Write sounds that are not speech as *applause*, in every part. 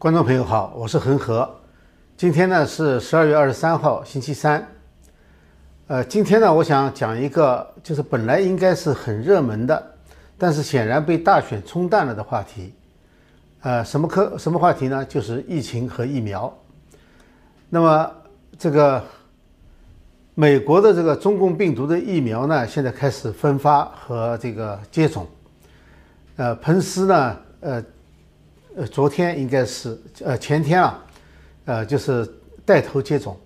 观众朋友好，我是恒河。今天呢是十二月二十三号，星期三。呃，今天呢，我想讲一个，就是本来应该是很热门的，但是显然被大选冲淡了的话题。呃，什么科什么话题呢？就是疫情和疫苗。那么这个美国的这个中共病毒的疫苗呢，现在开始分发和这个接种。呃，彭斯呢，呃。呃，昨天应该是呃前天啊，呃，就是带头接种，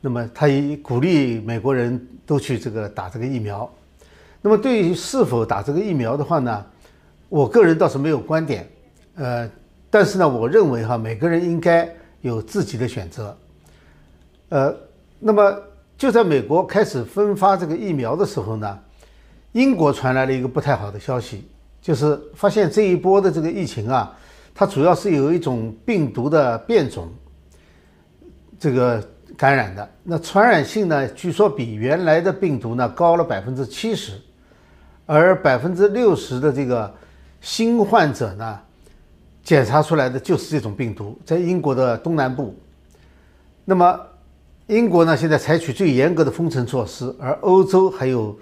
那么他也鼓励美国人都去这个打这个疫苗。那么对于是否打这个疫苗的话呢，我个人倒是没有观点，呃，但是呢，我认为哈，每个人应该有自己的选择。呃，那么就在美国开始分发这个疫苗的时候呢，英国传来了一个不太好的消息，就是发现这一波的这个疫情啊。它主要是有一种病毒的变种，这个感染的，那传染性呢，据说比原来的病毒呢高了百分之七十，而百分之六十的这个新患者呢，检查出来的就是这种病毒，在英国的东南部。那么，英国呢现在采取最严格的封城措施，而欧洲还有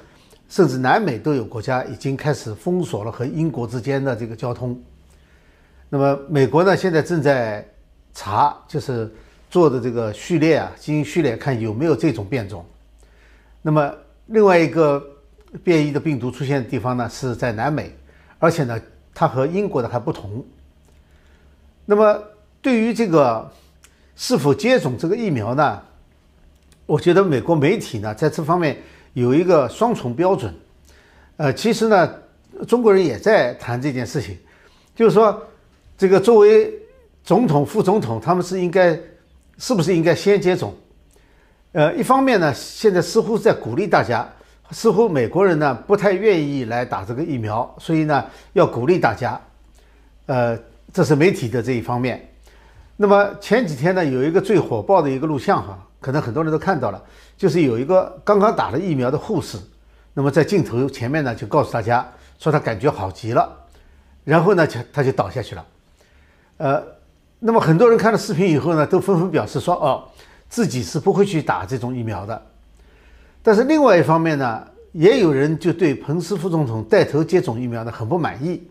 甚至南美都有国家已经开始封锁了和英国之间的这个交通。那么美国呢，现在正在查，就是做的这个序列啊，基因序列，看有没有这种变种。那么另外一个变异的病毒出现的地方呢，是在南美，而且呢，它和英国的还不同。那么对于这个是否接种这个疫苗呢，我觉得美国媒体呢在这方面有一个双重标准。呃，其实呢，中国人也在谈这件事情，就是说。这个作为总统、副总统，他们是应该是不是应该先接种？呃，一方面呢，现在似乎在鼓励大家，似乎美国人呢不太愿意来打这个疫苗，所以呢要鼓励大家。呃，这是媒体的这一方面。那么前几天呢，有一个最火爆的一个录像哈，可能很多人都看到了，就是有一个刚刚打了疫苗的护士，那么在镜头前面呢就告诉大家说他感觉好极了，然后呢就他就倒下去了。呃，那么很多人看了视频以后呢，都纷纷表示说，哦，自己是不会去打这种疫苗的。但是另外一方面呢，也有人就对彭斯副总统带头接种疫苗呢很不满意，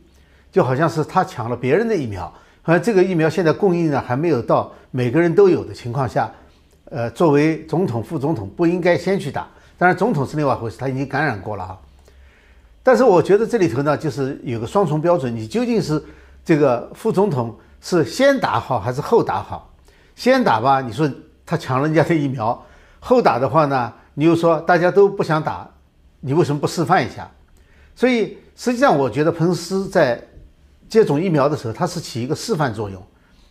就好像是他抢了别人的疫苗，好像这个疫苗现在供应呢还没有到每个人都有的情况下，呃，作为总统、副总统不应该先去打。当然，总统是另外一回事，他已经感染过了啊。但是我觉得这里头呢，就是有个双重标准，你究竟是这个副总统？是先打好还是后打好？先打吧，你说他抢人家的疫苗；后打的话呢，你又说大家都不想打，你为什么不示范一下？所以实际上，我觉得彭斯在接种疫苗的时候，他是起一个示范作用，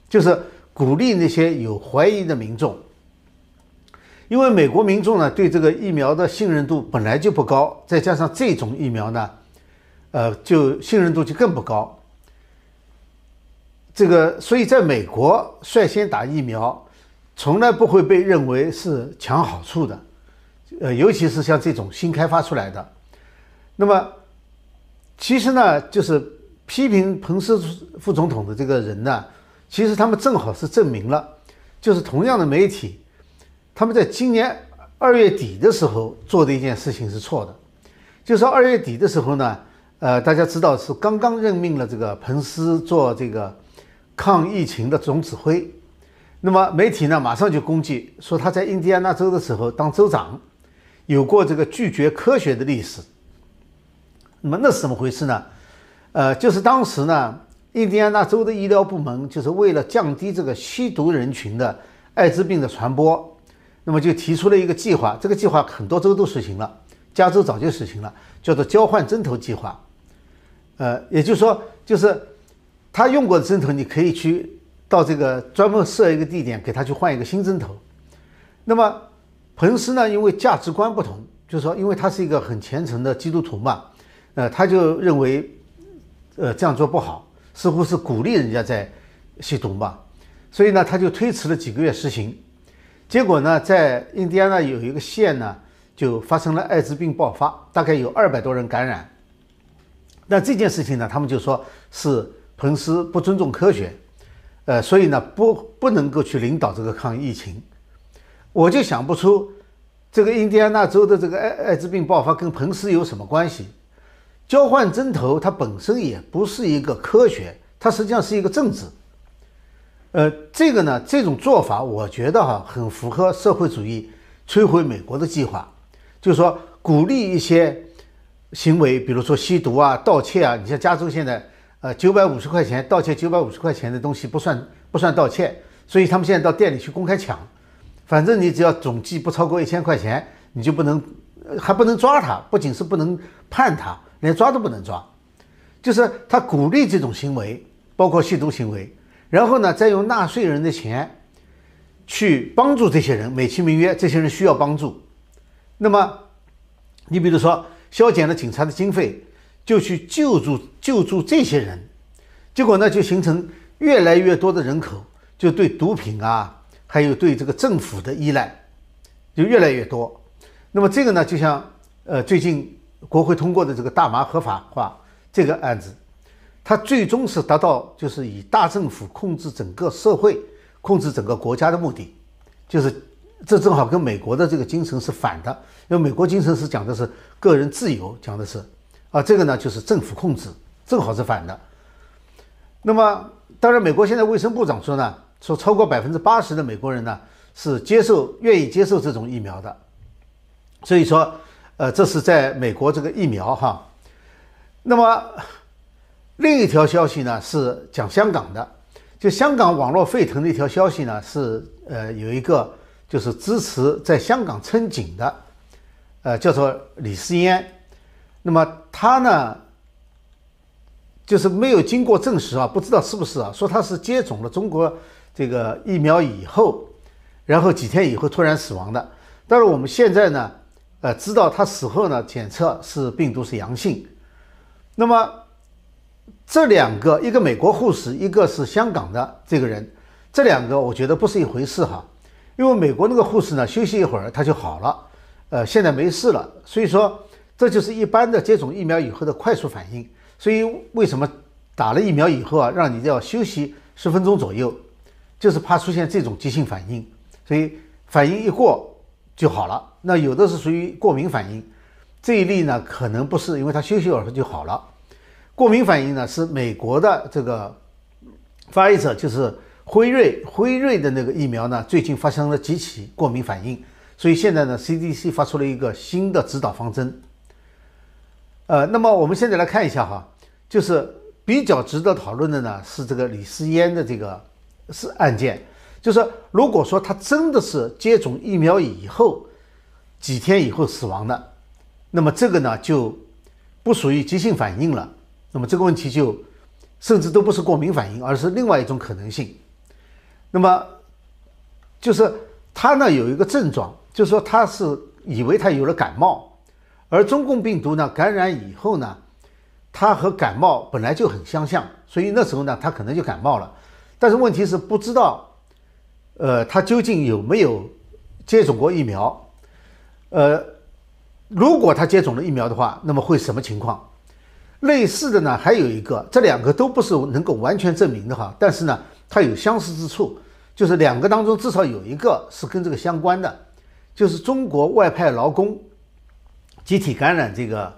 就是鼓励那些有怀疑的民众，因为美国民众呢对这个疫苗的信任度本来就不高，再加上这种疫苗呢，呃，就信任度就更不高。这个，所以在美国率先打疫苗，从来不会被认为是抢好处的，呃，尤其是像这种新开发出来的。那么，其实呢，就是批评彭斯副总统的这个人呢，其实他们正好是证明了，就是同样的媒体，他们在今年二月底的时候做的一件事情是错的，就是二月底的时候呢，呃，大家知道是刚刚任命了这个彭斯做这个。抗疫情的总指挥，那么媒体呢马上就攻击说他在印第安纳州的时候当州长，有过这个拒绝科学的历史。那么那是怎么回事呢？呃，就是当时呢，印第安纳州的医疗部门就是为了降低这个吸毒人群的艾滋病的传播，那么就提出了一个计划。这个计划很多州都实行了，加州早就实行了，叫做交换针头计划。呃，也就是说，就是。他用过的针头，你可以去到这个专门设一个地点，给他去换一个新针头。那么彭斯呢，因为价值观不同，就是说，因为他是一个很虔诚的基督徒嘛，呃，他就认为，呃，这样做不好，似乎是鼓励人家在吸毒嘛，所以呢，他就推迟了几个月实行。结果呢，在印第安纳有一个县呢，就发生了艾滋病爆发，大概有二百多人感染。那这件事情呢，他们就说是。彭斯不尊重科学，呃，所以呢，不不能够去领导这个抗疫情。我就想不出这个印第安纳州的这个艾艾滋病爆发跟彭斯有什么关系。交换针头，它本身也不是一个科学，它实际上是一个政治。呃，这个呢，这种做法，我觉得哈，很符合社会主义摧毁美国的计划，就是说鼓励一些行为，比如说吸毒啊、盗窃啊。你像加州现在，呃，九百五十块钱盗窃九百五十块钱的东西不算不算盗窃，所以他们现在到店里去公开抢，反正你只要总计不超过一千块钱，你就不能，还不能抓他，不仅是不能判他。连抓都不能抓，就是他鼓励这种行为，包括吸毒行为，然后呢，再用纳税人的钱去帮助这些人，美其名曰这些人需要帮助。那么，你比如说削减了警察的经费，就去救助救助这些人，结果呢，就形成越来越多的人口就对毒品啊，还有对这个政府的依赖就越来越多。那么这个呢，就像呃最近。国会通过的这个大麻合法化这个案子，它最终是达到就是以大政府控制整个社会、控制整个国家的目的，就是这正好跟美国的这个精神是反的。因为美国精神是讲的是个人自由，讲的是啊，这个呢就是政府控制，正好是反的。那么，当然，美国现在卫生部长说呢，说超过百分之八十的美国人呢是接受、愿意接受这种疫苗的，所以说。呃，这是在美国这个疫苗哈，那么另一条消息呢是讲香港的，就香港网络沸腾的一条消息呢是呃有一个就是支持在香港撑警的，呃叫做李思嫣，那么他呢就是没有经过证实啊，不知道是不是啊，说他是接种了中国这个疫苗以后，然后几天以后突然死亡的，但是我们现在呢。呃，知道他死后呢，检测是病毒是阳性。那么这两个，一个美国护士，一个是香港的这个人，这两个我觉得不是一回事哈。因为美国那个护士呢，休息一会儿他就好了，呃，现在没事了。所以说这就是一般的接种疫苗以后的快速反应。所以为什么打了疫苗以后啊，让你要休息十分钟左右，就是怕出现这种急性反应。所以反应一过。就好了。那有的是属于过敏反应，这一例呢可能不是，因为他休息会儿就好了。过敏反应呢是美国的这个发一者，就是辉瑞，辉瑞的那个疫苗呢最近发生了几起过敏反应，所以现在呢 CDC 发出了一个新的指导方针。呃，那么我们现在来看一下哈，就是比较值得讨论的呢是这个李思嫣的这个是案件。就是如果说他真的是接种疫苗以后几天以后死亡的，那么这个呢就不属于急性反应了。那么这个问题就甚至都不是过敏反应，而是另外一种可能性。那么就是他呢有一个症状，就是说他是以为他有了感冒，而中共病毒呢感染以后呢，它和感冒本来就很相像，所以那时候呢他可能就感冒了。但是问题是不知道。呃，他究竟有没有接种过疫苗？呃，如果他接种了疫苗的话，那么会什么情况？类似的呢，还有一个，这两个都不是能够完全证明的哈，但是呢，它有相似之处，就是两个当中至少有一个是跟这个相关的，就是中国外派劳工集体感染这个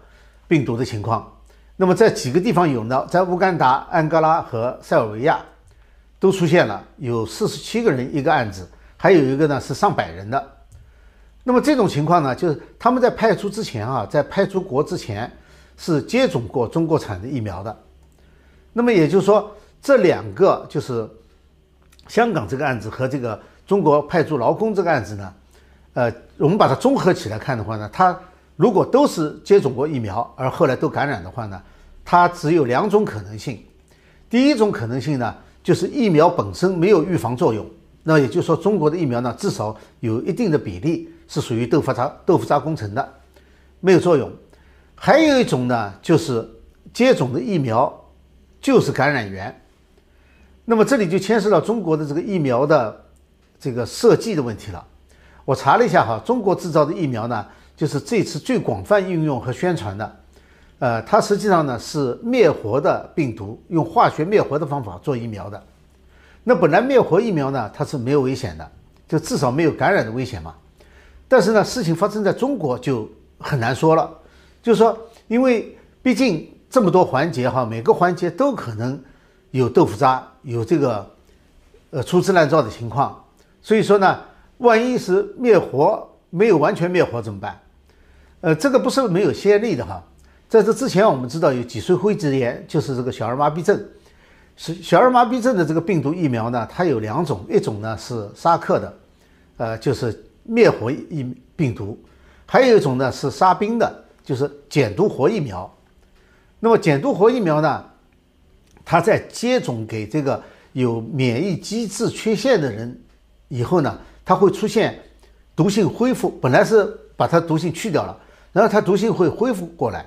病毒的情况。那么在几个地方有呢？在乌干达、安哥拉和塞尔维亚。都出现了，有四十七个人一个案子，还有一个呢是上百人的。那么这种情况呢，就是他们在派出之前啊，在派出国之前是接种过中国产的疫苗的。那么也就是说，这两个就是香港这个案子和这个中国派驻劳工这个案子呢，呃，我们把它综合起来看的话呢，它如果都是接种过疫苗而后来都感染的话呢，它只有两种可能性。第一种可能性呢。就是疫苗本身没有预防作用，那也就是说，中国的疫苗呢，至少有一定的比例是属于豆腐渣豆腐渣工程的，没有作用。还有一种呢，就是接种的疫苗就是感染源。那么这里就牵涉到中国的这个疫苗的这个设计的问题了。我查了一下哈，中国制造的疫苗呢，就是这次最广泛应用和宣传的。呃，它实际上呢是灭活的病毒，用化学灭活的方法做疫苗的。那本来灭活疫苗呢，它是没有危险的，就至少没有感染的危险嘛。但是呢，事情发生在中国就很难说了，就是说，因为毕竟这么多环节哈，每个环节都可能有豆腐渣，有这个呃粗制滥造的情况，所以说呢，万一是灭活没有完全灭活怎么办？呃，这个不是没有先例的哈，在这之前我们知道有脊髓灰质炎，就是这个小儿麻痹症。是小儿麻痹症的这个病毒疫苗呢，它有两种，一种呢是沙克的，呃，就是灭活疫病毒，还有一种呢是沙宾的，就是减毒活疫苗。那么减毒活疫苗呢，它在接种给这个有免疫机制缺陷的人以后呢，它会出现毒性恢复，本来是把它毒性去掉了，然后它毒性会恢复过来，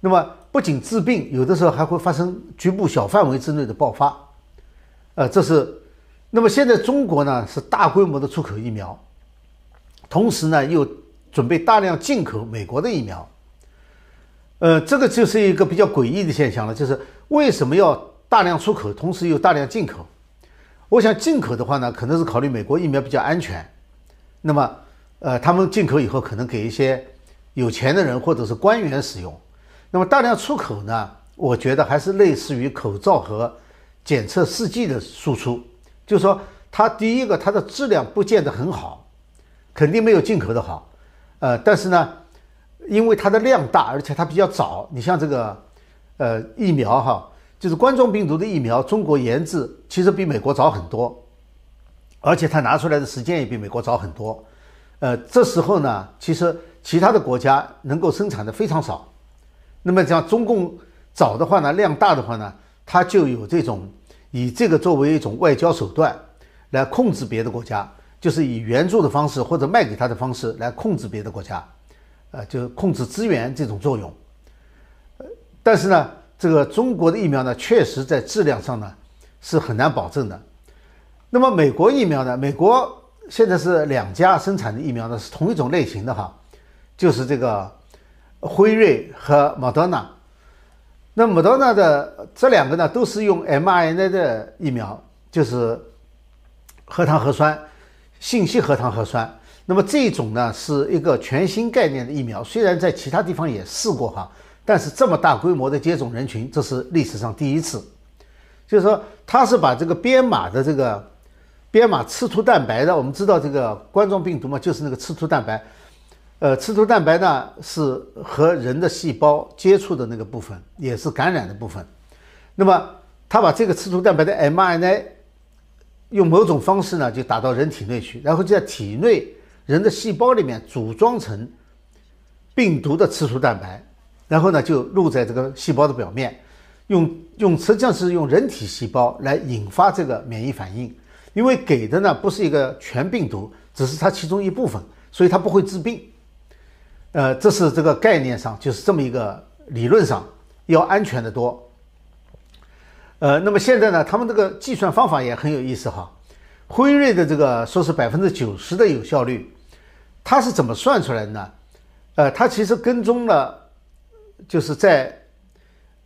那么。不仅治病，有的时候还会发生局部小范围之内的爆发，呃，这是。那么现在中国呢是大规模的出口疫苗，同时呢又准备大量进口美国的疫苗，呃，这个就是一个比较诡异的现象了，就是为什么要大量出口，同时又大量进口？我想进口的话呢，可能是考虑美国疫苗比较安全，那么，呃，他们进口以后可能给一些有钱的人或者是官员使用。那么大量出口呢？我觉得还是类似于口罩和检测试剂的输出，就是说它第一个它的质量不见得很好，肯定没有进口的好。呃，但是呢，因为它的量大，而且它比较早。你像这个呃疫苗哈，就是冠状病毒的疫苗，中国研制其实比美国早很多，而且它拿出来的时间也比美国早很多。呃，这时候呢，其实其他的国家能够生产的非常少。那么像中共早的话呢，量大的话呢，它就有这种以这个作为一种外交手段来控制别的国家，就是以援助的方式或者卖给他的方式来控制别的国家，呃，就是控制资源这种作用。呃，但是呢，这个中国的疫苗呢，确实在质量上呢是很难保证的。那么美国疫苗呢，美国现在是两家生产的疫苗呢是同一种类型的哈，就是这个。辉瑞和莫德纳，那莫德纳的这两个呢，都是用 mRNA 的疫苗，就是核糖核酸信息核糖核酸。那么这种呢，是一个全新概念的疫苗，虽然在其他地方也试过哈，但是这么大规模的接种人群，这是历史上第一次。就是说，它是把这个编码的这个编码刺突蛋白的，我们知道这个冠状病毒嘛，就是那个刺突蛋白。呃，刺突蛋白呢是和人的细胞接触的那个部分，也是感染的部分。那么，他把这个刺突蛋白的 mRNA 用某种方式呢，就打到人体内去，然后就在体内人的细胞里面组装成病毒的刺突蛋白，然后呢就露在这个细胞的表面，用用实际上是用人体细胞来引发这个免疫反应，因为给的呢不是一个全病毒，只是它其中一部分，所以它不会致病。呃，这是这个概念上就是这么一个理论上要安全的多。呃，那么现在呢，他们这个计算方法也很有意思哈。辉瑞的这个说是百分之九十的有效率，它是怎么算出来的呢？呃，它其实跟踪了，就是在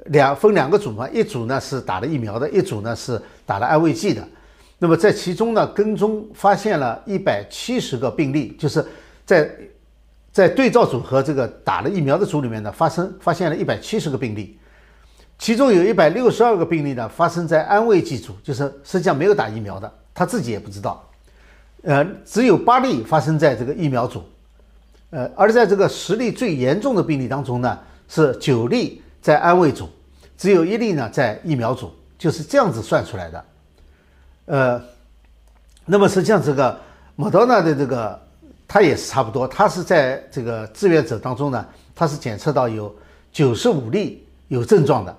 两分两个组嘛，一组呢是打了疫苗的，一组呢是打了安慰剂的。那么在其中呢，跟踪发现了一百七十个病例，就是在。在对照组和这个打了疫苗的组里面呢，发生发现了一百七十个病例，其中有一百六十二个病例呢发生在安慰剂组，就是实际上没有打疫苗的，他自己也不知道。呃，只有八例发生在这个疫苗组，呃，而在这个十例最严重的病例当中呢，是九例在安慰组，只有一例呢在疫苗组，就是这样子算出来的。呃，那么实际上这个莫德纳的这个。它也是差不多，它是在这个志愿者当中呢，它是检测到有九十五例有症状的，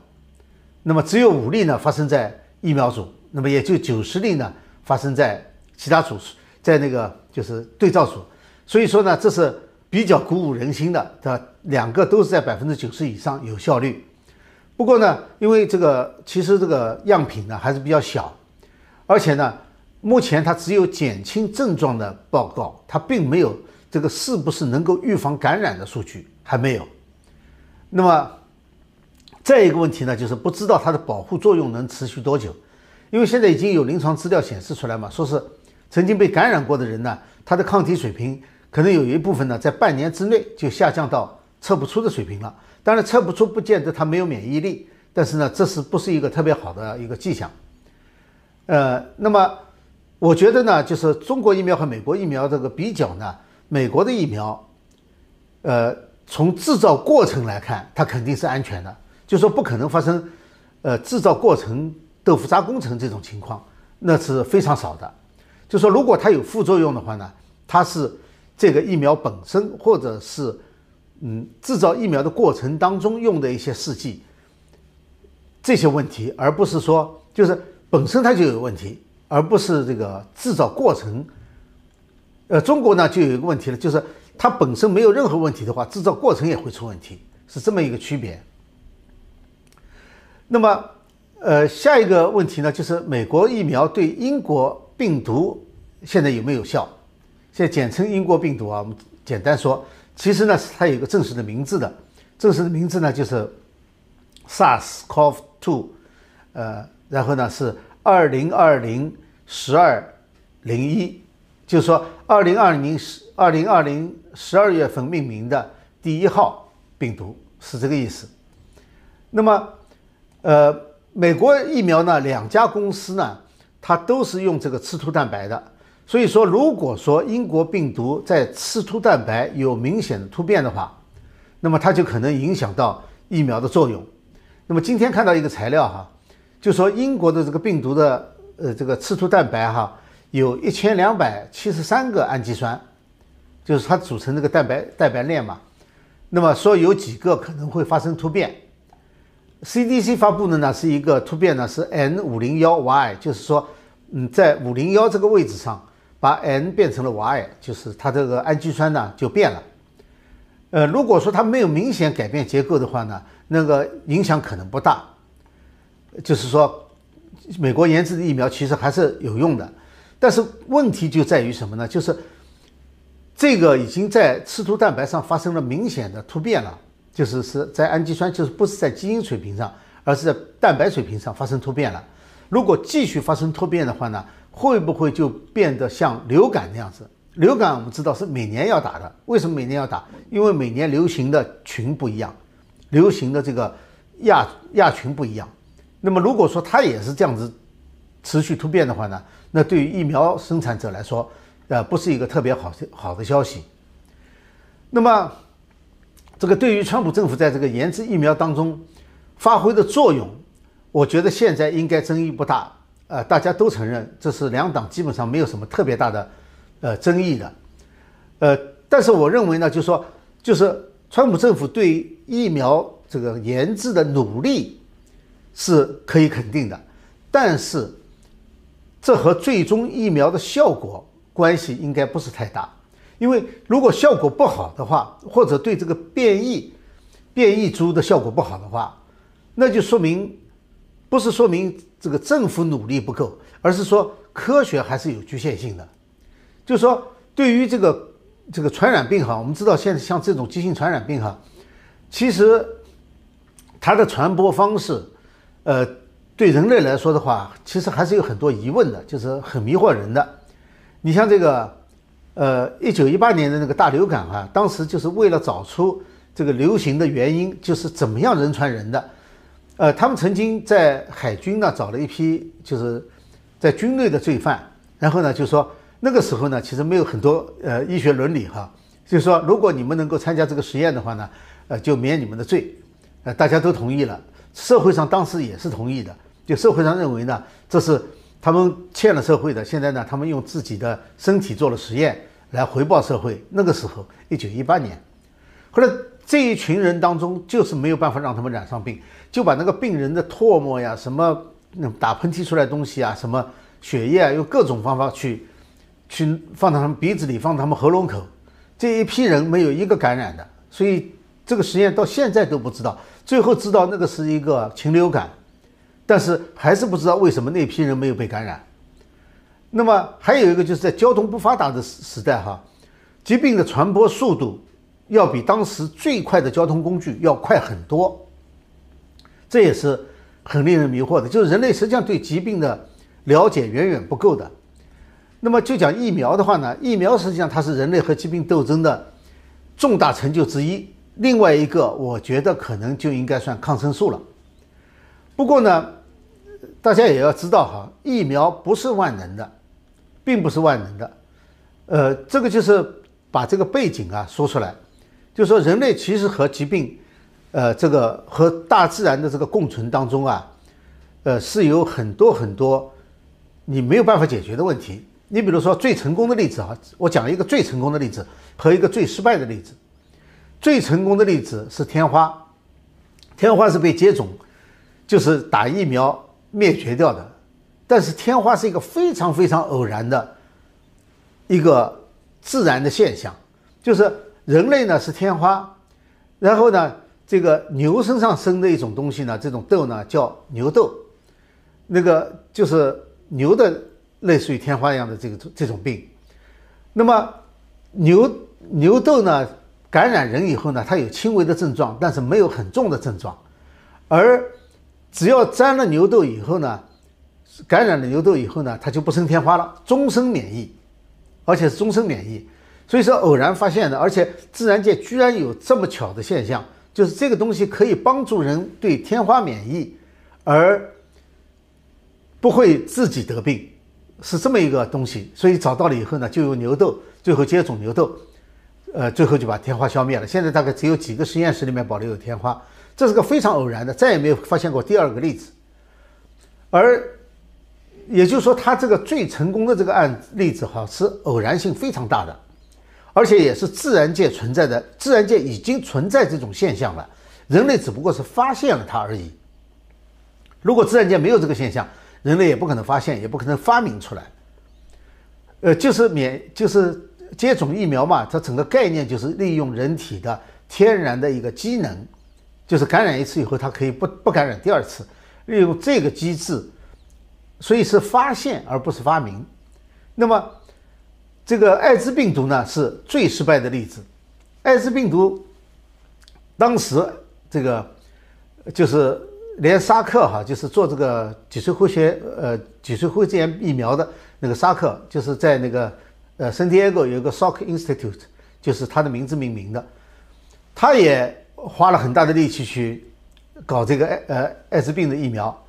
那么只有五例呢发生在疫苗组，那么也就九十例呢发生在其他组，在那个就是对照组，所以说呢，这是比较鼓舞人心的，对吧？两个都是在百分之九十以上有效率。不过呢，因为这个其实这个样品呢还是比较小，而且呢。目前它只有减轻症状的报告，它并没有这个是不是能够预防感染的数据还没有。那么再一个问题呢，就是不知道它的保护作用能持续多久，因为现在已经有临床资料显示出来嘛，说是曾经被感染过的人呢，他的抗体水平可能有一部分呢，在半年之内就下降到测不出的水平了。当然，测不出不见得他没有免疫力，但是呢，这是不是一个特别好的一个迹象？呃，那么我觉得呢，就是中国疫苗和美国疫苗这个比较呢，美国的疫苗，呃，从制造过程来看，它肯定是安全的，就说不可能发生，呃，制造过程豆腐渣工程这种情况，那是非常少的。就说如果它有副作用的话呢，它是这个疫苗本身或者是。嗯，制造疫苗的过程当中用的一些试剂，这些问题，而不是说就是本身它就有问题，而不是这个制造过程。呃，中国呢就有一个问题了，就是它本身没有任何问题的话，制造过程也会出问题，是这么一个区别。那么，呃，下一个问题呢，就是美国疫苗对英国病毒现在有没有效？现在简称英国病毒啊，我们简单说。其实呢，是它有一个正式的名字的，正式的名字呢就是 SARS-CoV-2，呃，然后呢是二零二零十二零一，就是说二零二零十二零二零十二月份命名的第一号病毒是这个意思。那么，呃，美国疫苗呢，两家公司呢，它都是用这个刺突蛋白的。所以说，如果说英国病毒在刺突蛋白有明显的突变的话，那么它就可能影响到疫苗的作用。那么今天看到一个材料哈，就说英国的这个病毒的呃这个刺突蛋白哈，有一千两百七十三个氨基酸，就是它组成这个蛋白蛋白链嘛。那么说有几个可能会发生突变？CDC 发布的呢是一个突变呢是 N 五零幺 Y，就是说嗯在五零幺这个位置上。把 N 变成了 Y，就是它这个氨基酸呢就变了。呃，如果说它没有明显改变结构的话呢，那个影响可能不大。就是说，美国研制的疫苗其实还是有用的，但是问题就在于什么呢？就是这个已经在刺突蛋白上发生了明显的突变了，就是是在氨基酸，就是不是在基因水平上，而是在蛋白水平上发生突变了。如果继续发生突变的话呢？会不会就变得像流感那样子？流感我们知道是每年要打的，为什么每年要打？因为每年流行的群不一样，流行的这个亚亚群不一样。那么如果说它也是这样子持续突变的话呢，那对于疫苗生产者来说，呃，不是一个特别好好的消息。那么这个对于川普政府在这个研制疫苗当中发挥的作用，我觉得现在应该争议不大。呃，大家都承认这是两党基本上没有什么特别大的呃争议的，呃，但是我认为呢，就是说，就是川普政府对疫苗这个研制的努力是可以肯定的，但是这和最终疫苗的效果关系应该不是太大，因为如果效果不好的话，或者对这个变异变异株的效果不好的话，那就说明不是说明。这个政府努力不够，而是说科学还是有局限性的。就是说，对于这个这个传染病哈，我们知道现在像这种急性传染病哈，其实它的传播方式，呃，对人类来说的话，其实还是有很多疑问的，就是很迷惑人的。你像这个，呃，一九一八年的那个大流感啊，当时就是为了找出这个流行的原因，就是怎么样人传人的。呃，他们曾经在海军呢找了一批，就是在军内的罪犯，然后呢就说那个时候呢其实没有很多呃医学伦理哈，就是说如果你们能够参加这个实验的话呢，呃就免你们的罪，呃大家都同意了，社会上当时也是同意的，就社会上认为呢这是他们欠了社会的，现在呢他们用自己的身体做了实验来回报社会。那个时候一九一八年，后来。这一群人当中，就是没有办法让他们染上病，就把那个病人的唾沫呀、什么打喷嚏出来东西啊、什么血液啊，用各种方法去去放到他们鼻子里、放他们喉咙口。这一批人没有一个感染的，所以这个实验到现在都不知道。最后知道那个是一个禽流感，但是还是不知道为什么那批人没有被感染。那么还有一个就是在交通不发达的时时代哈，疾病的传播速度。要比当时最快的交通工具要快很多，这也是很令人迷惑的。就是人类实际上对疾病的了解远远不够的。那么就讲疫苗的话呢，疫苗实际上它是人类和疾病斗争的重大成就之一。另外一个，我觉得可能就应该算抗生素了。不过呢，大家也要知道哈，疫苗不是万能的，并不是万能的。呃，这个就是把这个背景啊说出来，就说人类其实和疾病，呃，这个和大自然的这个共存当中啊，呃，是有很多很多你没有办法解决的问题。你比如说最成功的例子啊，我讲一个最成功的例子和一个最失败的例子。最成功的例子是天花，天花是被接种，就是打疫苗灭绝掉的。但是天花是一个非常非常偶然的一个自然的现象，就是人类呢是天花，然后呢这个牛身上生的一种东西呢，这种痘呢叫牛痘，那个就是牛的类似于天花一样的这个这种病。那么牛牛痘呢？感染人以后呢，它有轻微的症状，但是没有很重的症状。而只要沾了牛痘以后呢，感染了牛痘以后呢，它就不生天花了，终身免疫，而且是终身免疫。所以说偶然发现的，而且自然界居然有这么巧的现象，就是这个东西可以帮助人对天花免疫，而不会自己得病，是这么一个东西。所以找到了以后呢，就用牛痘，最后接种牛痘。呃，最后就把天花消灭了。现在大概只有几个实验室里面保留有天花，这是个非常偶然的，再也没有发现过第二个例子。而也就是说，他这个最成功的这个案例子哈，是偶然性非常大的，而且也是自然界存在的，自然界已经存在这种现象了，人类只不过是发现了它而已。如果自然界没有这个现象，人类也不可能发现，也不可能发明出来。呃，就是免，就是。接种疫苗嘛，它整个概念就是利用人体的天然的一个机能，就是感染一次以后，它可以不不感染第二次，利用这个机制，所以是发现而不是发明。那么，这个艾滋病毒呢是最失败的例子。艾滋病毒当时这个就是连沙克哈，就是做这个脊髓灰血呃脊髓灰质炎疫苗的那个沙克，就是在那个。呃，San Diego 有一个 Salk Institute，就是他的名字命名的，他也花了很大的力气去搞这个艾呃艾滋病的疫苗，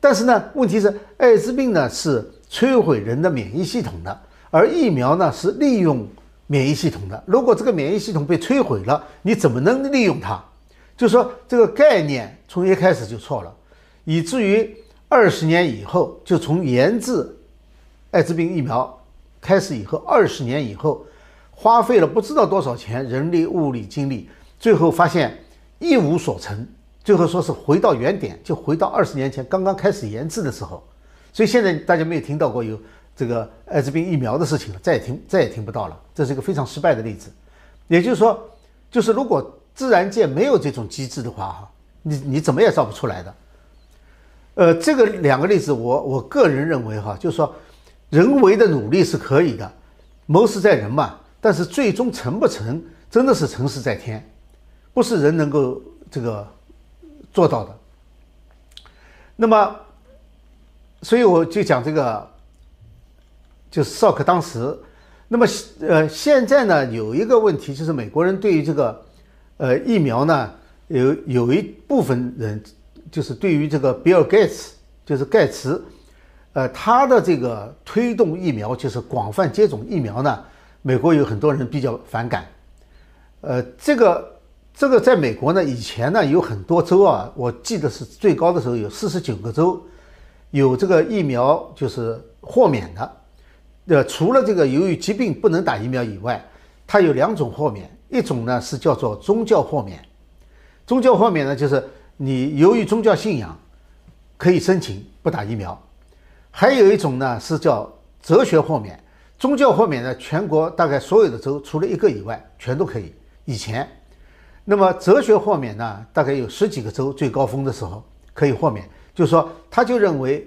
但是呢，问题是艾滋病呢是摧毁人的免疫系统的，而疫苗呢是利用免疫系统的。如果这个免疫系统被摧毁了，你怎么能利用它？就说这个概念从一开始就错了，以至于二十年以后就从研制艾滋病疫苗。开始以后，二十年以后，花费了不知道多少钱，人力、物力、精力，最后发现一无所成。最后说是回到原点，就回到二十年前刚刚开始研制的时候。所以现在大家没有听到过有这个艾滋病疫苗的事情了，再也听再也听不到了。这是一个非常失败的例子。也就是说，就是如果自然界没有这种机制的话，哈，你你怎么也造不出来的。呃，这个两个例子，我我个人认为哈，就是说。人为的努力是可以的，谋事在人嘛。但是最终成不成，真的是成事在天，不是人能够这个做到的。那么，所以我就讲这个，就是绍克当时。那么，呃，现在呢，有一个问题，就是美国人对于这个，呃，疫苗呢，有有一部分人，就是对于这个比尔盖茨，就是盖茨。呃，他的这个推动疫苗，就是广泛接种疫苗呢，美国有很多人比较反感。呃，这个这个在美国呢，以前呢有很多州啊，我记得是最高的时候有四十九个州有这个疫苗就是豁免的。呃，除了这个由于疾病不能打疫苗以外，它有两种豁免，一种呢是叫做宗教豁免。宗教豁免呢，就是你由于宗教信仰可以申请不打疫苗。还有一种呢，是叫哲学豁免。宗教豁免呢，全国大概所有的州除了一个以外，全都可以。以前，那么哲学豁免呢，大概有十几个州最高峰的时候可以豁免，就是说他就认为，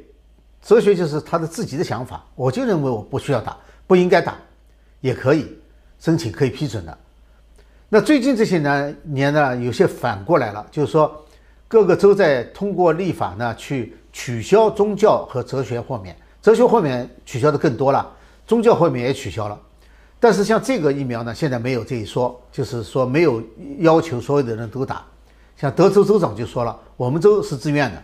哲学就是他的自己的想法，我就认为我不需要打，不应该打，也可以申请可以批准的。那最近这些年年呢，有些反过来了，就是说各个州在通过立法呢去。取消宗教和哲学豁免，哲学豁免取消的更多了，宗教豁免也取消了。但是像这个疫苗呢，现在没有这一说，就是说没有要求所有的人都打。像德州州长就说了，我们州是自愿的。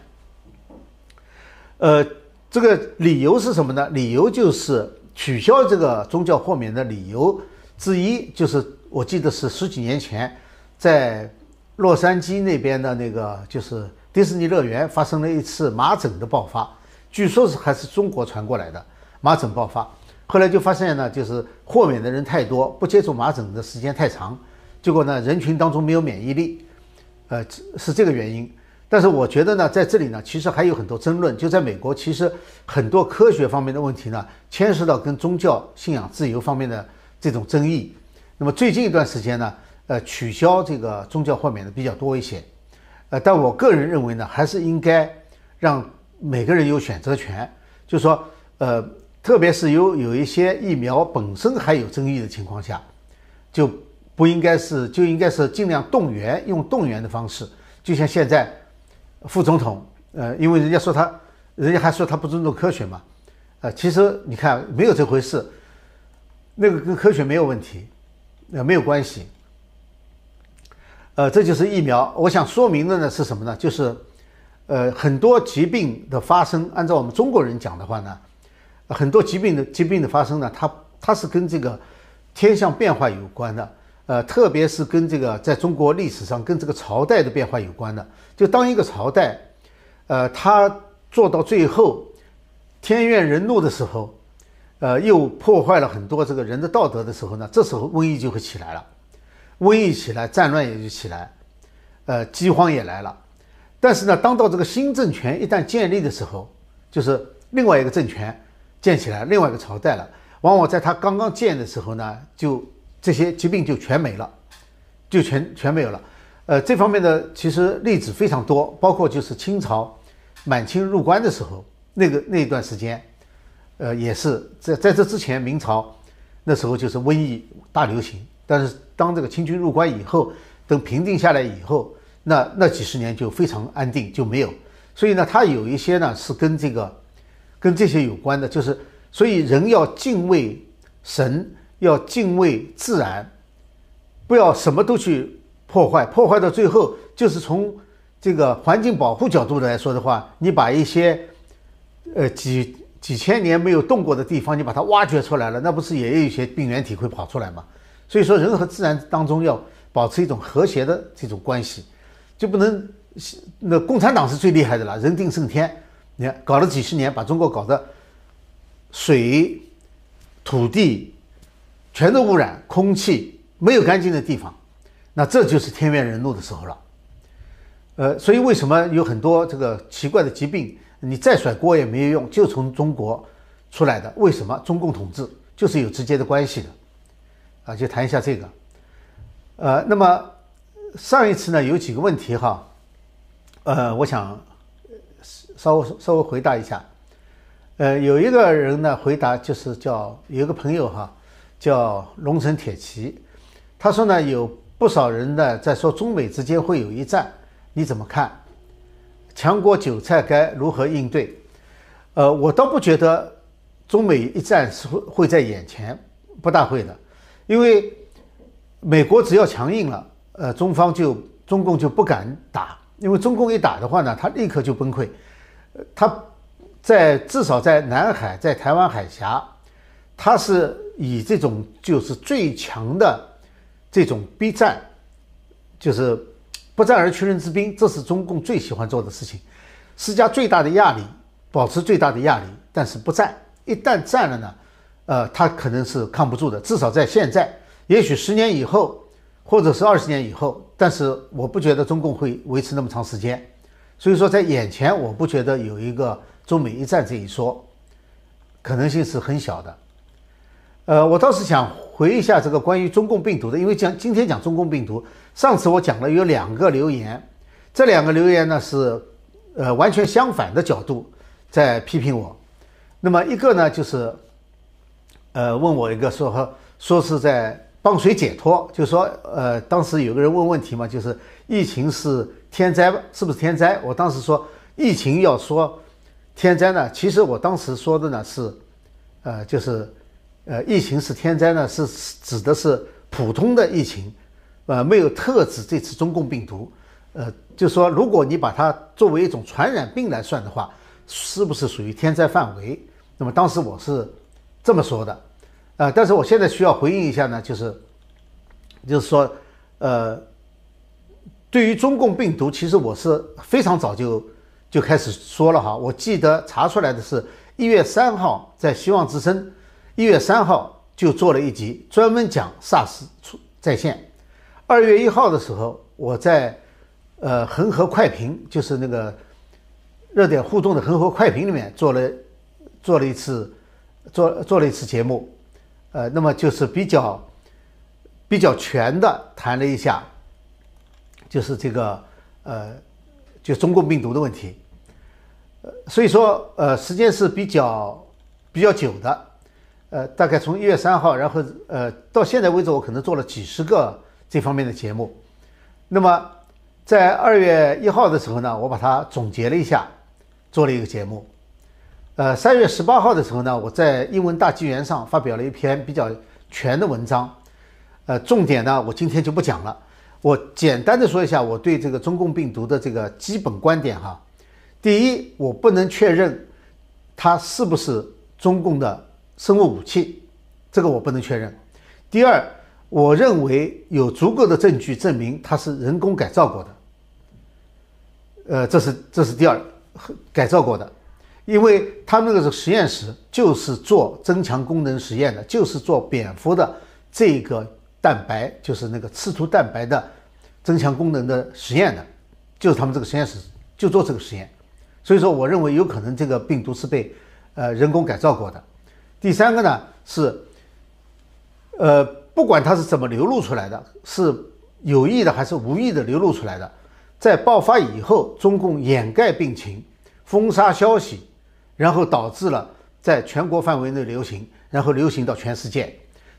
呃，这个理由是什么呢？理由就是取消这个宗教豁免的理由之一，就是我记得是十几年前，在洛杉矶那边的那个就是迪士尼乐园发生了一次麻疹的爆发，据说是还是中国传过来的麻疹爆发。后来就发现呢，就是豁免的人太多，不接种麻疹的时间太长，结果呢，人群当中没有免疫力，呃，是这个原因。但是我觉得呢，在这里呢，其实还有很多争论。就在美国，其实很多科学方面的问题呢，牵涉到跟宗教信仰自由方面的这种争议。那么最近一段时间呢，呃，取消这个宗教豁免的比较多一些，呃，但我个人认为呢，还是应该让每个人有选择权，就说，呃。特别是有有一些疫苗本身还有争议的情况下，就不应该是就应该是尽量动员，用动员的方式。就像现在副总统，呃，因为人家说他，人家还说他不尊重科学嘛，呃，其实你看没有这回事，那个跟科学没有问题，呃，没有关系。呃，这就是疫苗。我想说明的呢是什么呢？就是呃，很多疾病的发生，按照我们中国人讲的话呢。很多疾病的疾病的发生呢，它它是跟这个天象变化有关的，呃，特别是跟这个在中国历史上跟这个朝代的变化有关的。就当一个朝代，呃，它做到最后天怨人怒的时候，呃，又破坏了很多这个人的道德的时候呢，这时候瘟疫就会起来了，瘟疫起来，战乱也就起来，呃，饥荒也来了。但是呢，当到这个新政权一旦建立的时候，就是另外一个政权。建起来另外一个朝代了，往往在他刚刚建的时候呢，就这些疾病就全没了，就全全没有了。呃，这方面的其实例子非常多，包括就是清朝满清入关的时候，那个那段时间，呃，也是在在这之前，明朝那时候就是瘟疫大流行。但是当这个清军入关以后，等平定下来以后，那那几十年就非常安定，就没有。所以呢，它有一些呢是跟这个。跟这些有关的，就是所以人要敬畏神，要敬畏自然，不要什么都去破坏，破坏到最后就是从这个环境保护角度来说的话，你把一些呃几几千年没有动过的地方，你把它挖掘出来了，那不是也有一些病原体会跑出来吗？所以说，人和自然当中要保持一种和谐的这种关系，就不能那共产党是最厉害的了，人定胜天。你看，搞了几十年，把中国搞得水、土地全都污染，空气没有干净的地方，那这就是天怨人怒的时候了。呃，所以为什么有很多这个奇怪的疾病，你再甩锅也没有用，就从中国出来的？为什么中共统治就是有直接的关系的？啊，就谈一下这个。呃，那么上一次呢，有几个问题哈，呃，我想。稍微稍微回答一下，呃，有一个人呢回答就是叫有一个朋友哈，叫龙城铁骑，他说呢有不少人呢在说中美之间会有一战，你怎么看？强国韭菜该如何应对？呃，我倒不觉得中美一战是会会在眼前，不大会的，因为美国只要强硬了，呃，中方就中共就不敢打，因为中共一打的话呢，他立刻就崩溃。他在至少在南海，在台湾海峡，他是以这种就是最强的这种逼战，就是不战而屈人之兵，这是中共最喜欢做的事情，施加最大的压力，保持最大的压力，但是不战。一旦战了呢，呃，他可能是抗不住的。至少在现在，也许十年以后，或者是二十年以后，但是我不觉得中共会维持那么长时间。所以说，在眼前，我不觉得有一个中美一战这一说，可能性是很小的。呃，我倒是想回一下这个关于中共病毒的，因为讲今天讲中共病毒，上次我讲了有两个留言，这两个留言呢是呃完全相反的角度在批评我。那么一个呢就是呃问我一个说说是在帮谁解脱，就说呃当时有个人问问题嘛，就是疫情是。天灾是不是天灾？我当时说疫情要说天灾呢，其实我当时说的呢是，呃，就是，呃，疫情是天灾呢，是指的是普通的疫情，呃，没有特指这次中共病毒，呃，就说如果你把它作为一种传染病来算的话，是不是属于天灾范围？那么当时我是这么说的，呃，但是我现在需要回应一下呢，就是，就是说，呃，对于中共病毒，其实我是非常早就。就开始说了哈，我记得查出来的是一月三号在希望之声，一月三号就做了一集专门讲 SARS 出在线。二月一号的时候，我在呃恒河快评，就是那个热点互动的恒河快评里面做了做了一次做做了一次节目，呃，那么就是比较比较全的谈了一下，就是这个呃就中共病毒的问题。呃，所以说，呃，时间是比较比较久的，呃，大概从一月三号，然后呃，到现在为止，我可能做了几十个这方面的节目。那么，在二月一号的时候呢，我把它总结了一下，做了一个节目。呃，三月十八号的时候呢，我在英文大纪元上发表了一篇比较全的文章。呃，重点呢，我今天就不讲了，我简单的说一下我对这个中共病毒的这个基本观点哈。第一，我不能确认它是不是中共的生物武器，这个我不能确认。第二，我认为有足够的证据证明它是人工改造过的。呃，这是这是第二，改造过的，因为他们那个实验室就是做增强功能实验的，就是做蝙蝠的这个蛋白，就是那个刺突蛋白的增强功能的实验的，就是他们这个实验室就做这个实验。所以说，我认为有可能这个病毒是被呃人工改造过的。第三个呢是，呃，不管它是怎么流露出来的，是有意的还是无意的流露出来的，在爆发以后，中共掩盖病情、封杀消息，然后导致了在全国范围内流行，然后流行到全世界。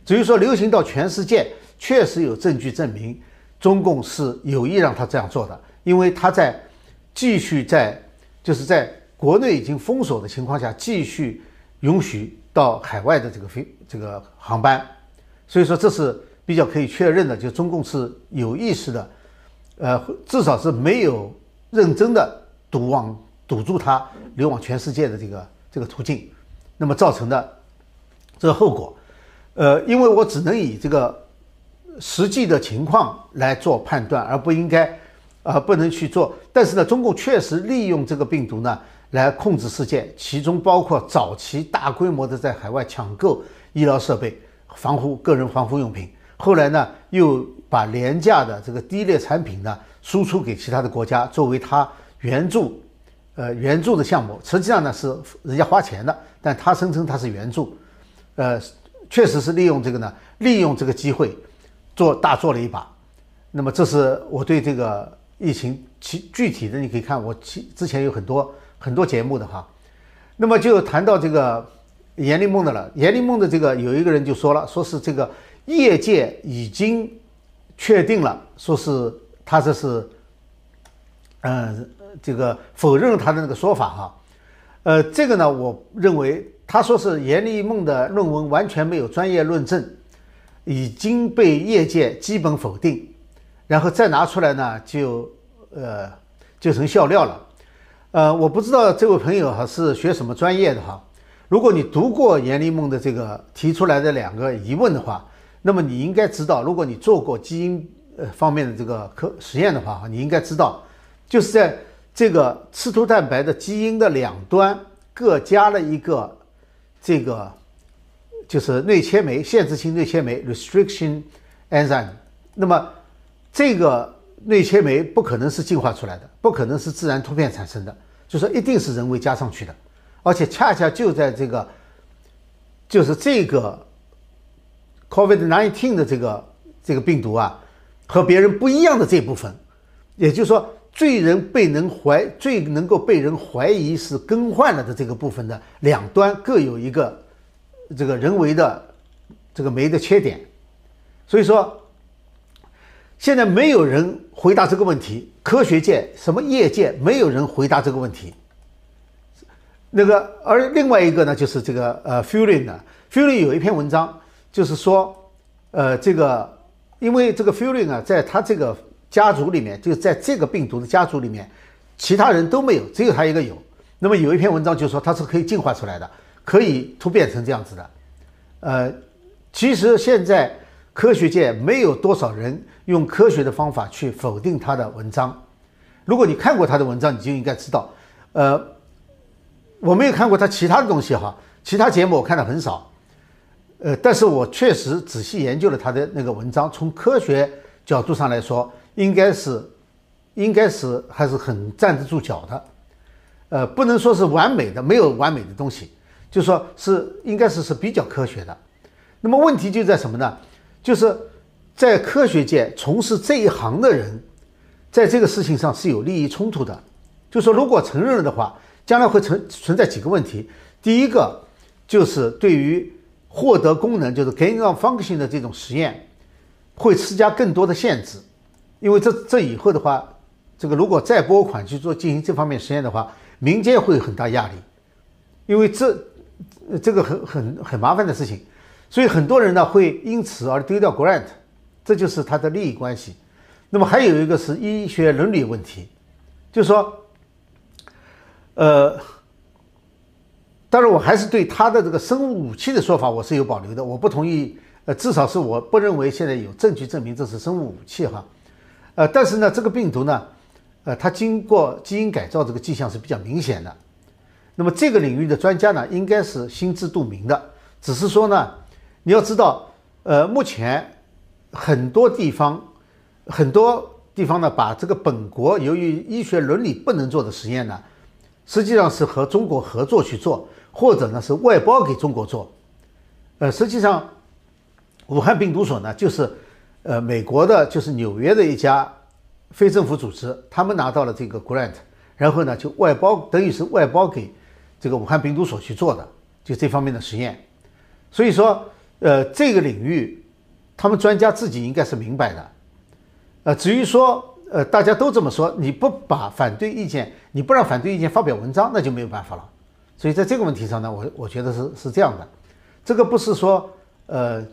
至于说流行到全世界，确实有证据证明中共是有意让他这样做的，因为他在继续在。就是在国内已经封锁的情况下，继续允许到海外的这个飞这个航班，所以说这是比较可以确认的，就中共是有意识的，呃，至少是没有认真的独往堵住它流往全世界的这个这个途径，那么造成的这个后果，呃，因为我只能以这个实际的情况来做判断，而不应该。啊，不能去做。但是呢，中共确实利用这个病毒呢来控制世界，其中包括早期大规模的在海外抢购医疗设备、防护个人防护用品，后来呢又把廉价的这个低劣产品呢输出给其他的国家，作为他援助，呃援助的项目。实际上呢是人家花钱的，但他声称他是援助，呃，确实是利用这个呢，利用这个机会做大做了一把。那么这是我对这个。疫情其具体的你可以看我其之前有很多很多节目的哈，那么就谈到这个严立梦的了。严立梦的这个有一个人就说了，说是这个业界已经确定了，说是他这是嗯这个否认他的那个说法哈。呃，这个呢，我认为他说是严立梦的论文完全没有专业论证，已经被业界基本否定。然后再拿出来呢，就呃就成笑料了。呃，我不知道这位朋友哈是学什么专业的哈。如果你读过严立梦的这个提出来的两个疑问的话，那么你应该知道，如果你做过基因呃方面的这个科实验的话，你应该知道，就是在这个刺突蛋白的基因的两端各加了一个这个就是内切酶限制性内切酶 restriction enzyme，那么。这个内切酶不可能是进化出来的，不可能是自然突变产生的，就说一定是人为加上去的，而且恰恰就在这个，就是这个 COVID-19 的这个这个病毒啊，和别人不一样的这部分，也就是说，最人被人怀最能够被人怀疑是更换了的这个部分的两端各有一个这个人为的这个酶的缺点，所以说。现在没有人回答这个问题，科学界什么业界没有人回答这个问题。那个，而另外一个呢，就是这个呃 f u l i n 呢 f u l i n 有一篇文章，就是说，呃，这个因为这个 f u l i n 啊，在他这个家族里面，就在这个病毒的家族里面，其他人都没有，只有他一个有。那么有一篇文章就说它是可以进化出来的，可以突变成这样子的。呃，其实现在科学界没有多少人用科学的方法去否定他的文章。如果你看过他的文章，你就应该知道，呃。我没有看过他其他的东西哈，其他节目我看的很少，呃，但是我确实仔细研究了他的那个文章，从科学角度上来说，应该是，应该是还是很站得住脚的，呃，不能说是完美的，没有完美的东西，就说是应该是是比较科学的。那么问题就在什么呢？就是在科学界从事这一行的人，在这个事情上是有利益冲突的，就说如果承认了的话。将来会存存在几个问题，第一个就是对于获得功能，就是 gain of function 的这种实验，会施加更多的限制，因为这这以后的话，这个如果再拨款去做进行这方面实验的话，民间会有很大压力，因为这这个很很很麻烦的事情，所以很多人呢会因此而丢掉 grant，这就是它的利益关系。那么还有一个是医学伦理问题，就是说。呃，当然，我还是对他的这个生物武器的说法我是有保留的。我不同意，呃，至少是我不认为现在有证据证明这是生物武器哈。呃，但是呢，这个病毒呢，呃，它经过基因改造这个迹象是比较明显的。那么这个领域的专家呢，应该是心知肚明的。只是说呢，你要知道，呃，目前很多地方，很多地方呢，把这个本国由于医学伦理不能做的实验呢。实际上是和中国合作去做，或者呢是外包给中国做。呃，实际上，武汉病毒所呢就是，呃，美国的，就是纽约的一家非政府组织，他们拿到了这个 grant，然后呢就外包，等于是外包给这个武汉病毒所去做的，就这方面的实验。所以说，呃，这个领域，他们专家自己应该是明白的。呃，至于说。呃，大家都这么说，你不把反对意见，你不让反对意见发表文章，那就没有办法了。所以在这个问题上呢，我我觉得是是这样的，这个不是说呃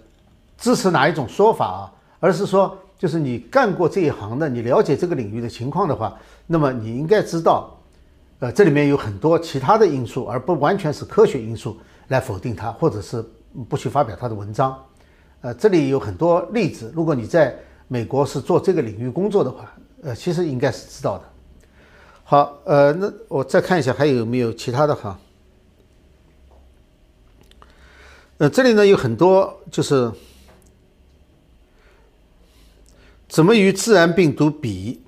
支持哪一种说法啊，而是说就是你干过这一行的，你了解这个领域的情况的话，那么你应该知道，呃，这里面有很多其他的因素，而不完全是科学因素来否定它，或者是不去发表他的文章。呃，这里有很多例子，如果你在美国是做这个领域工作的话。呃，其实应该是知道的。好，呃，那我再看一下还有没有其他的哈。呃，这里呢有很多，就是怎么与自然病毒比？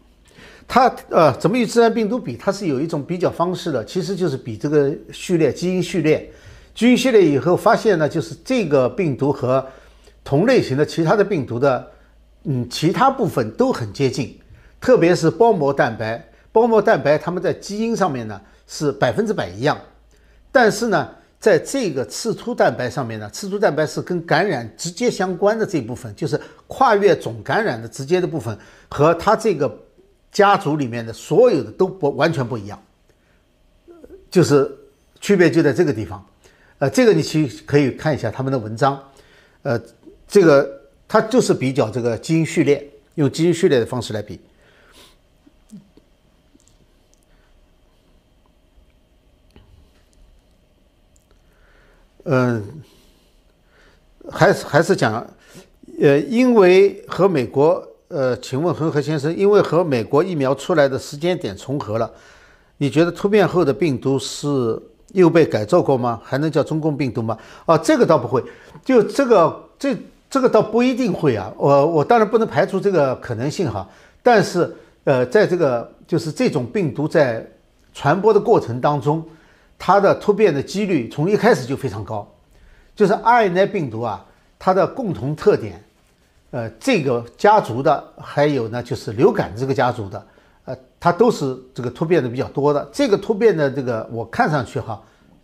它呃，怎么与自然病毒比？它是有一种比较方式的，其实就是比这个序列、基因序列。基因序列以后发现呢，就是这个病毒和同类型的其他的病毒的，嗯，其他部分都很接近。特别是包膜蛋白，包膜蛋白它们在基因上面呢是百分之百一样，但是呢，在这个刺突蛋白上面呢，刺突蛋白是跟感染直接相关的这部分，就是跨越总感染的直接的部分，和它这个家族里面的所有的都不完全不一样，就是区别就在这个地方。呃，这个你去可以看一下他们的文章，呃，这个它就是比较这个基因序列，用基因序列的方式来比。嗯，还是还是讲，呃，因为和美国，呃，请问恒河先生，因为和美国疫苗出来的时间点重合了，你觉得突变后的病毒是又被改造过吗？还能叫中共病毒吗？哦，这个倒不会，就这个这这个倒不一定会啊。我我当然不能排除这个可能性哈，但是呃，在这个就是这种病毒在传播的过程当中。它的突变的几率从一开始就非常高，就是 RNA 病毒啊，它的共同特点，呃，这个家族的还有呢，就是流感这个家族的，呃，它都是这个突变的比较多的。这个突变的这个我看上去哈，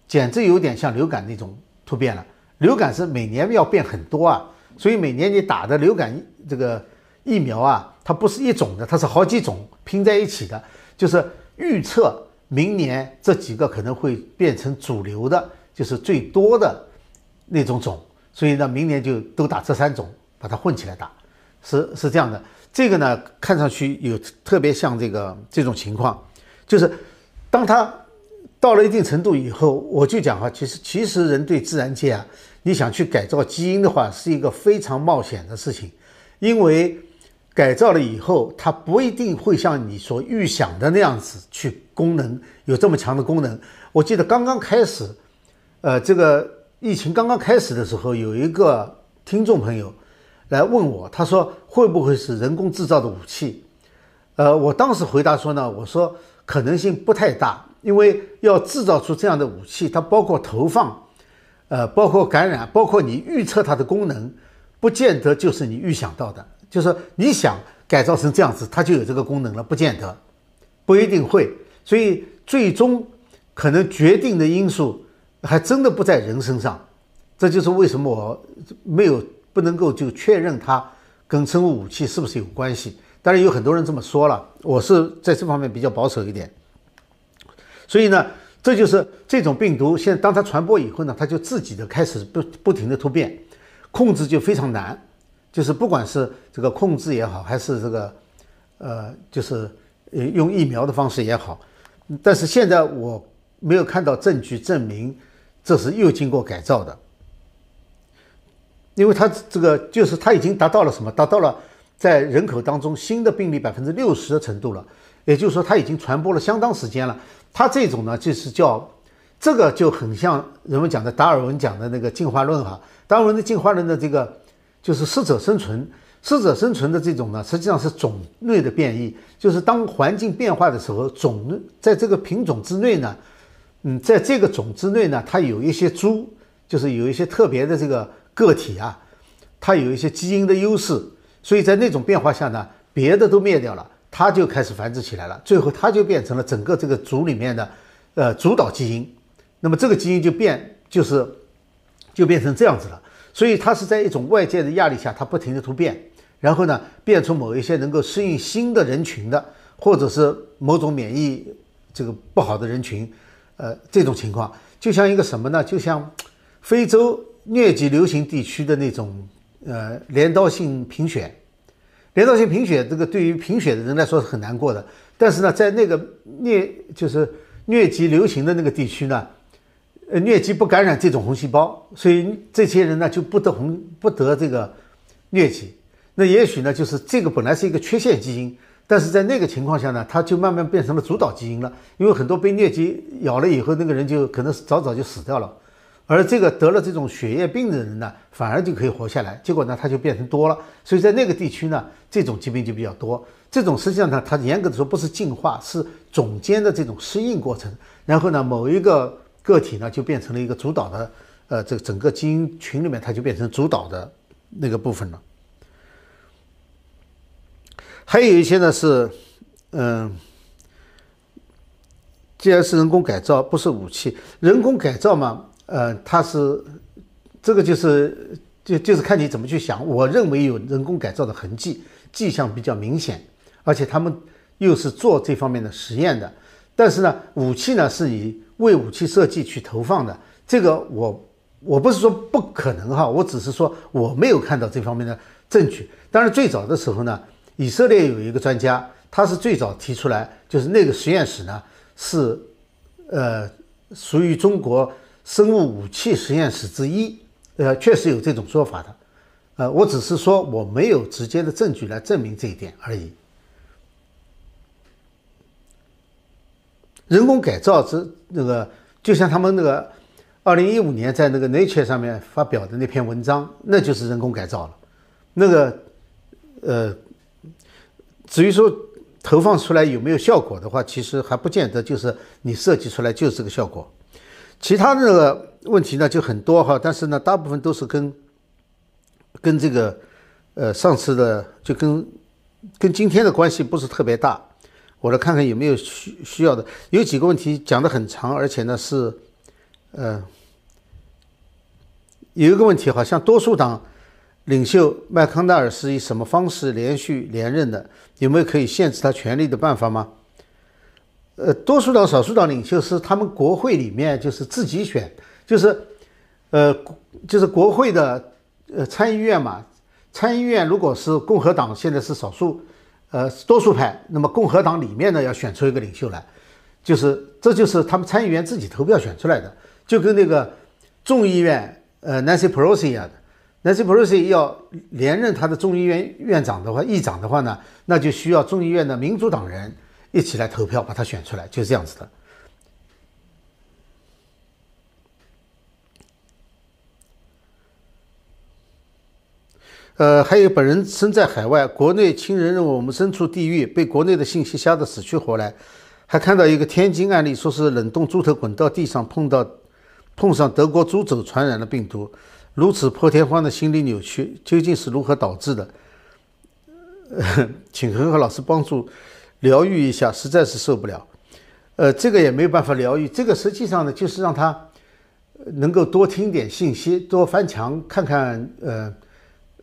简直有点像流感那种突变了。流感是每年要变很多啊，所以每年你打的流感这个疫苗啊，它不是一种的，它是好几种拼在一起的，就是预测。明年这几个可能会变成主流的，就是最多的那种种，所以呢，明年就都打这三种，把它混起来打，是是这样的。这个呢，看上去有特别像这个这种情况，就是当它到了一定程度以后，我就讲哈，其实其实人对自然界啊，你想去改造基因的话，是一个非常冒险的事情，因为。改造了以后，它不一定会像你所预想的那样子去功能有这么强的功能。我记得刚刚开始，呃，这个疫情刚刚开始的时候，有一个听众朋友来问我，他说会不会是人工制造的武器？呃，我当时回答说呢，我说可能性不太大，因为要制造出这样的武器，它包括投放，呃，包括感染，包括你预测它的功能，不见得就是你预想到的。就是你想改造成这样子，它就有这个功能了，不见得，不一定会。所以最终可能决定的因素还真的不在人身上。这就是为什么我没有不能够就确认它跟生物武器是不是有关系。当然有很多人这么说了，我是在这方面比较保守一点。所以呢，这就是这种病毒现在当它传播以后呢，它就自己的开始不不停的突变，控制就非常难。就是不管是这个控制也好，还是这个，呃，就是呃用疫苗的方式也好，但是现在我没有看到证据证明这是又经过改造的，因为它这个就是它已经达到了什么？达到了在人口当中新的病例百分之六十的程度了，也就是说它已经传播了相当时间了。它这种呢，就是叫这个就很像人们讲的达尔文讲的那个进化论哈，达尔文的进化论的这个。就是适者生存，适者生存的这种呢，实际上是种类的变异。就是当环境变化的时候，种在这个品种之内呢，嗯，在这个种之内呢，它有一些猪，就是有一些特别的这个个体啊，它有一些基因的优势，所以在那种变化下呢，别的都灭掉了，它就开始繁殖起来了，最后它就变成了整个这个族里面的呃主导基因。那么这个基因就变，就是就变成这样子了。所以它是在一种外界的压力下，它不停的突变，然后呢，变出某一些能够适应新的人群的，或者是某种免疫这个不好的人群，呃，这种情况就像一个什么呢？就像非洲疟疾流行地区的那种呃镰刀性贫血，镰刀性贫血这个对于贫血的人来说是很难过的，但是呢，在那个疟就是疟疾流行的那个地区呢。呃，疟疾不感染这种红细胞，所以这些人呢就不得红不得这个疟疾。那也许呢，就是这个本来是一个缺陷基因，但是在那个情况下呢，它就慢慢变成了主导基因了。因为很多被疟疾咬了以后，那个人就可能早早就死掉了，而这个得了这种血液病的人呢，反而就可以活下来。结果呢，他就变成多了。所以在那个地区呢，这种疾病就比较多。这种实际上呢，它严格的说不是进化，是种间的这种适应过程。然后呢，某一个。个体呢就变成了一个主导的，呃，这个整个基因群里面，它就变成主导的那个部分了。还有一些呢是，嗯，既然是人工改造，不是武器，人工改造嘛，呃，它是这个就是就就是看你怎么去想。我认为有人工改造的痕迹，迹象比较明显，而且他们又是做这方面的实验的。但是呢，武器呢是以为武器设计去投放的，这个我我不是说不可能哈，我只是说我没有看到这方面的证据。当然，最早的时候呢，以色列有一个专家，他是最早提出来，就是那个实验室呢是呃属于中国生物武器实验室之一，呃，确实有这种说法的。呃，我只是说我没有直接的证据来证明这一点而已。人工改造这那个，就像他们那个，二零一五年在那个 Nature 上面发表的那篇文章，那就是人工改造了。那个，呃，至于说投放出来有没有效果的话，其实还不见得就是你设计出来就是这个效果。其他的那个问题呢就很多哈，但是呢大部分都是跟跟这个呃上次的就跟跟今天的关系不是特别大。我来看看有没有需需要的，有几个问题讲的很长，而且呢是，呃，有一个问题，好像多数党领袖麦康奈尔是以什么方式连续连任的？有没有可以限制他权力的办法吗？呃，多数党、少数党领袖是他们国会里面就是自己选，就是呃，就是国会的呃参议院嘛。参议院如果是共和党现在是少数，呃，多数派，那么共和党里面呢要选出一个领袖来，就是这就是他们参议员自己投票选出来的，就跟那个众议院呃 Nancy Pelosi 一样的，Nancy Pelosi 要连任他的众议院院长的话，议长的话呢，那就需要众议院的民主党人一起来投票把他选出来，就是这样子的。呃，还有本人身在海外，国内亲人认为我们身处地狱，被国内的信息吓得死去活来。还看到一个天津案例，说是冷冻猪头滚到地上，碰到碰上德国猪肘传染了病毒，如此破天荒的心理扭曲，究竟是如何导致的？*laughs* 请何何老师帮助疗愈一下，实在是受不了。呃，这个也没有办法疗愈，这个实际上呢，就是让他能够多听点信息，多翻墙看看，呃。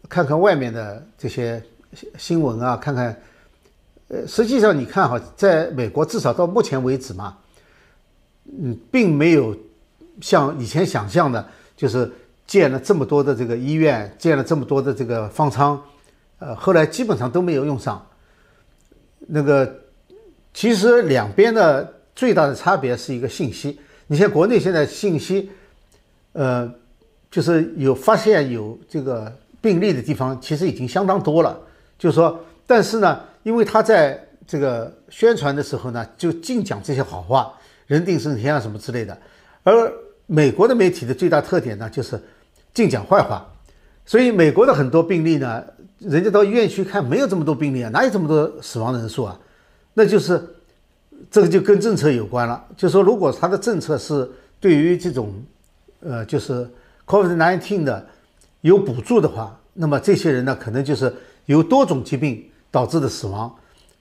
看看外面的这些新闻啊，看看，呃，实际上你看哈，在美国至少到目前为止嘛，嗯，并没有像以前想象的，就是建了这么多的这个医院，建了这么多的这个方舱，呃，后来基本上都没有用上。那个其实两边的最大的差别是一个信息，你像国内现在信息，呃，就是有发现有这个。病例的地方其实已经相当多了，就是说，但是呢，因为他在这个宣传的时候呢，就净讲这些好话，人定胜天啊什么之类的，而美国的媒体的最大特点呢，就是净讲坏话，所以美国的很多病例呢，人家到医院去看，没有这么多病例啊，哪有这么多死亡人数啊？那就是这个就跟政策有关了，就说如果他的政策是对于这种，呃，就是 COVID-19 的。有补助的话，那么这些人呢，可能就是由多种疾病导致的死亡，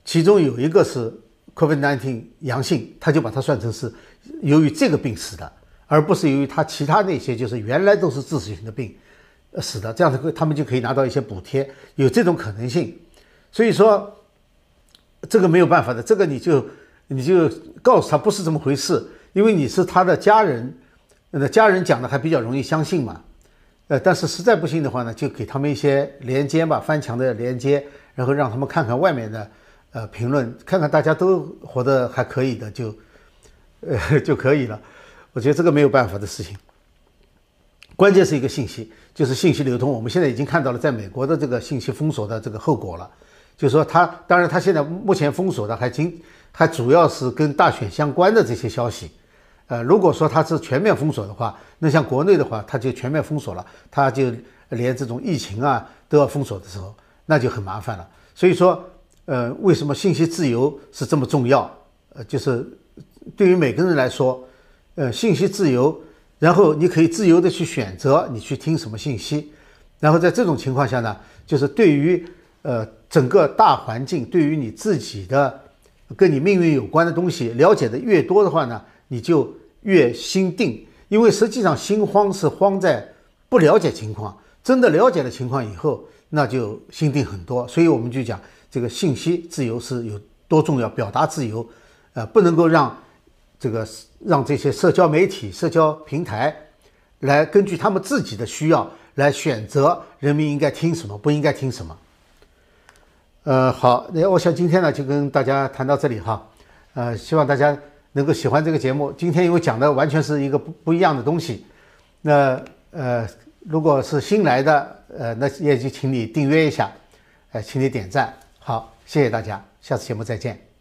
其中有一个是 COVID-19 阳性，他就把它算成是由于这个病死的，而不是由于他其他那些就是原来都是致死性的病死的，这样子他们就可以拿到一些补贴，有这种可能性。所以说，这个没有办法的，这个你就你就告诉他不是这么回事，因为你是他的家人，那家人讲的还比较容易相信嘛。呃，但是实在不行的话呢，就给他们一些连接吧，翻墙的连接，然后让他们看看外面的呃评论，看看大家都活得还可以的，就呃 *laughs* 就可以了。我觉得这个没有办法的事情。关键是一个信息，就是信息流通。我们现在已经看到了，在美国的这个信息封锁的这个后果了。就是说，他当然他现在目前封锁的还仅还主要是跟大选相关的这些消息。呃，如果说它是全面封锁的话，那像国内的话，它就全面封锁了，它就连这种疫情啊都要封锁的时候，那就很麻烦了。所以说，呃，为什么信息自由是这么重要？呃，就是对于每个人来说，呃，信息自由，然后你可以自由的去选择你去听什么信息，然后在这种情况下呢，就是对于呃整个大环境，对于你自己的跟你命运有关的东西了解的越多的话呢？你就越心定，因为实际上心慌是慌在不了解情况，真的了解了情况以后，那就心定很多。所以我们就讲这个信息自由是有多重要，表达自由，呃，不能够让这个让这些社交媒体、社交平台来根据他们自己的需要来选择人民应该听什么，不应该听什么。呃，好，那我想今天呢就跟大家谈到这里哈，呃，希望大家。能够喜欢这个节目，今天因为讲的完全是一个不不一样的东西，那呃，如果是新来的，呃，那也就请你订阅一下，呃，请你点赞，好，谢谢大家，下次节目再见。